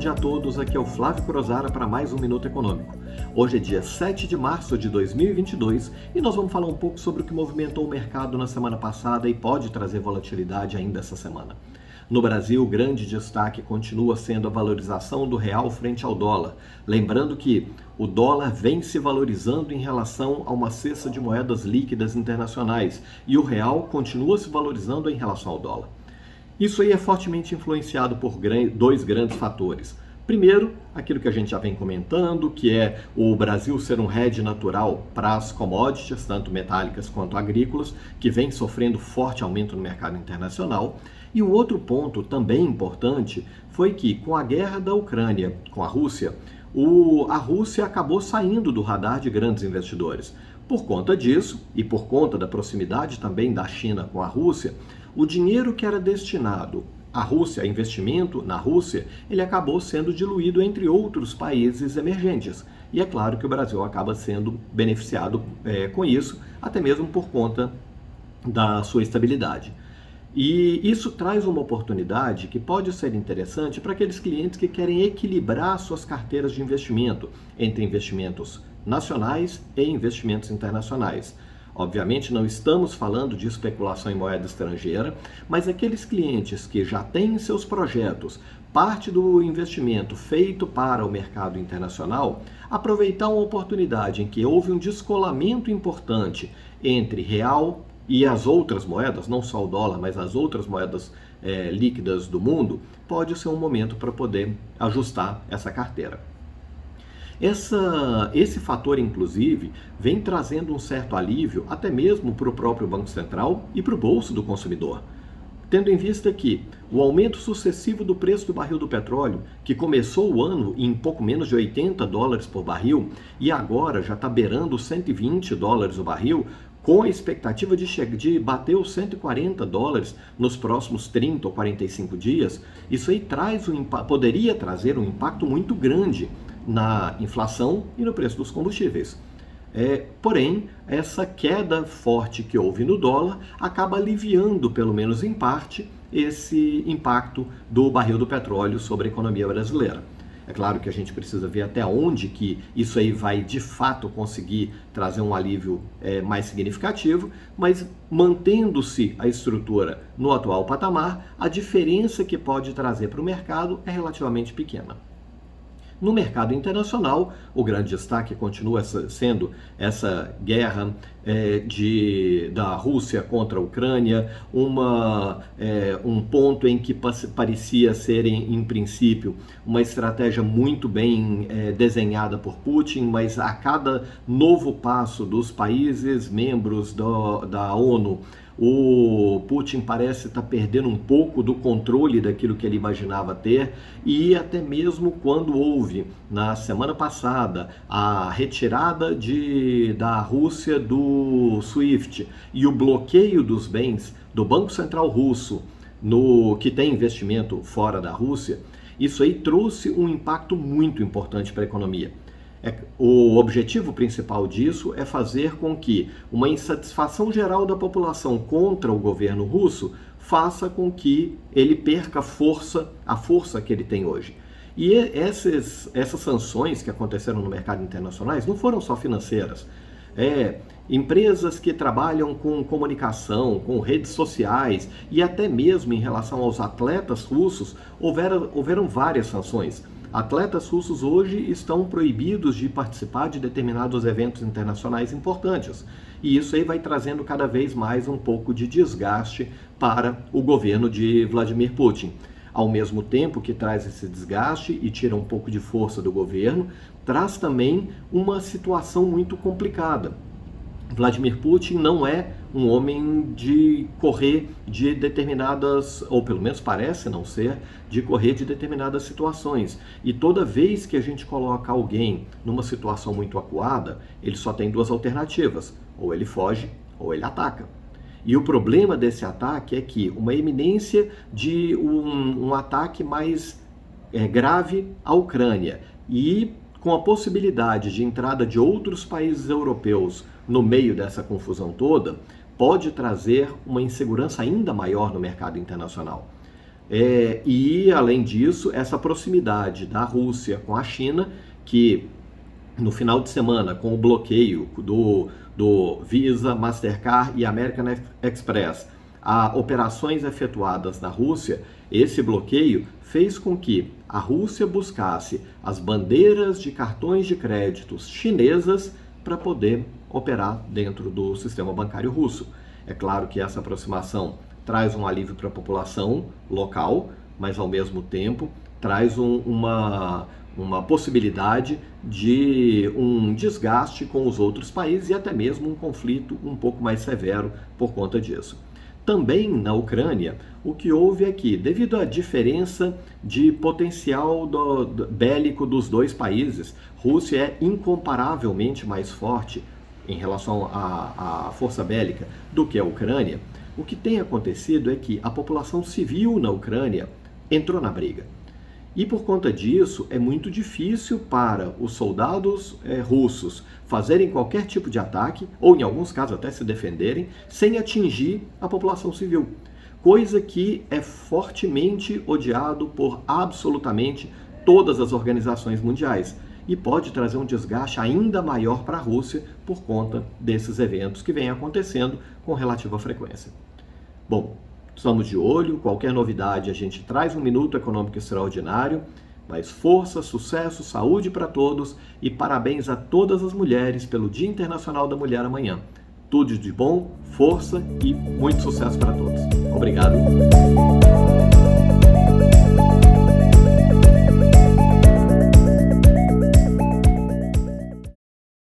dia a todos. Aqui é o Flávio Crozara para mais um Minuto Econômico. Hoje é dia 7 de março de 2022 e nós vamos falar um pouco sobre o que movimentou o mercado na semana passada e pode trazer volatilidade ainda essa semana. No Brasil, o grande destaque continua sendo a valorização do real frente ao dólar. Lembrando que o dólar vem se valorizando em relação a uma cesta de moedas líquidas internacionais e o real continua se valorizando em relação ao dólar. Isso aí é fortemente influenciado por dois grandes fatores. Primeiro, aquilo que a gente já vem comentando, que é o Brasil ser um hedge natural para as commodities, tanto metálicas quanto agrícolas, que vem sofrendo forte aumento no mercado internacional. E um outro ponto também importante foi que, com a guerra da Ucrânia com a Rússia, o, a Rússia acabou saindo do radar de grandes investidores. Por conta disso, e por conta da proximidade também da China com a Rússia, o dinheiro que era destinado à Rússia, investimento na Rússia, ele acabou sendo diluído entre outros países emergentes. E é claro que o Brasil acaba sendo beneficiado é, com isso, até mesmo por conta da sua estabilidade. E isso traz uma oportunidade que pode ser interessante para aqueles clientes que querem equilibrar suas carteiras de investimento entre investimentos nacionais e investimentos internacionais. Obviamente, não estamos falando de especulação em moeda estrangeira, mas aqueles clientes que já têm em seus projetos parte do investimento feito para o mercado internacional, aproveitar uma oportunidade em que houve um descolamento importante entre real e as outras moedas, não só o dólar, mas as outras moedas é, líquidas do mundo, pode ser um momento para poder ajustar essa carteira. Essa, esse fator, inclusive, vem trazendo um certo alívio até mesmo para o próprio Banco Central e para o bolso do consumidor. Tendo em vista que o aumento sucessivo do preço do barril do petróleo, que começou o ano em pouco menos de 80 dólares por barril e agora já está beirando 120 dólares o barril, com a expectativa de, de bater os 140 dólares nos próximos 30 ou 45 dias, isso aí traz um, poderia trazer um impacto muito grande na inflação e no preço dos combustíveis. É, porém, essa queda forte que houve no dólar acaba aliviando, pelo menos em parte, esse impacto do barril do petróleo sobre a economia brasileira. É claro que a gente precisa ver até onde que isso aí vai de fato conseguir trazer um alívio é, mais significativo, mas mantendo-se a estrutura no atual patamar, a diferença que pode trazer para o mercado é relativamente pequena. No mercado internacional, o grande destaque continua sendo essa guerra é, de, da Rússia contra a Ucrânia, uma, é, um ponto em que parecia ser, em, em princípio, uma estratégia muito bem é, desenhada por Putin, mas a cada novo passo dos países membros do, da ONU o Putin parece estar perdendo um pouco do controle daquilo que ele imaginava ter, e até mesmo quando houve, na semana passada, a retirada de, da Rússia do SWIFT e o bloqueio dos bens do Banco Central Russo, no que tem investimento fora da Rússia, isso aí trouxe um impacto muito importante para a economia. É, o objetivo principal disso é fazer com que uma insatisfação geral da população contra o governo russo faça com que ele perca força, a força que ele tem hoje. E essas, essas sanções que aconteceram no mercado internacionais não foram só financeiras. É, empresas que trabalham com comunicação, com redes sociais e até mesmo em relação aos atletas russos, houveram, houveram várias sanções. Atletas russos hoje estão proibidos de participar de determinados eventos internacionais importantes. E isso aí vai trazendo cada vez mais um pouco de desgaste para o governo de Vladimir Putin. Ao mesmo tempo que traz esse desgaste e tira um pouco de força do governo, traz também uma situação muito complicada. Vladimir Putin não é um homem de correr de determinadas, ou pelo menos parece não ser, de correr de determinadas situações. E toda vez que a gente coloca alguém numa situação muito acuada, ele só tem duas alternativas: ou ele foge ou ele ataca. E o problema desse ataque é que uma eminência de um, um ataque mais é, grave à Ucrânia e com a possibilidade de entrada de outros países europeus no meio dessa confusão toda, pode trazer uma insegurança ainda maior no mercado internacional. É, e, além disso, essa proximidade da Rússia com a China, que no final de semana, com o bloqueio do, do Visa, Mastercard e American Express a operações efetuadas na Rússia, esse bloqueio fez com que a Rússia buscasse as bandeiras de cartões de créditos chinesas para poder operar dentro do sistema bancário russo. É claro que essa aproximação traz um alívio para a população local, mas ao mesmo tempo traz um, uma, uma possibilidade de um desgaste com os outros países e até mesmo um conflito um pouco mais severo por conta disso. Também na Ucrânia, o que houve é que, devido à diferença de potencial do, do, bélico dos dois países, Rússia é incomparavelmente mais forte em relação à, à força bélica do que a Ucrânia. O que tem acontecido é que a população civil na Ucrânia entrou na briga. E por conta disso, é muito difícil para os soldados é, russos fazerem qualquer tipo de ataque, ou em alguns casos até se defenderem, sem atingir a população civil. Coisa que é fortemente odiado por absolutamente todas as organizações mundiais e pode trazer um desgaste ainda maior para a Rússia por conta desses eventos que vêm acontecendo com relativa frequência. Bom, Estamos de olho, qualquer novidade a gente traz um minuto econômico extraordinário. Mas força, sucesso, saúde para todos e parabéns a todas as mulheres pelo Dia Internacional da Mulher amanhã. Tudo de bom, força e muito sucesso para todos. Obrigado.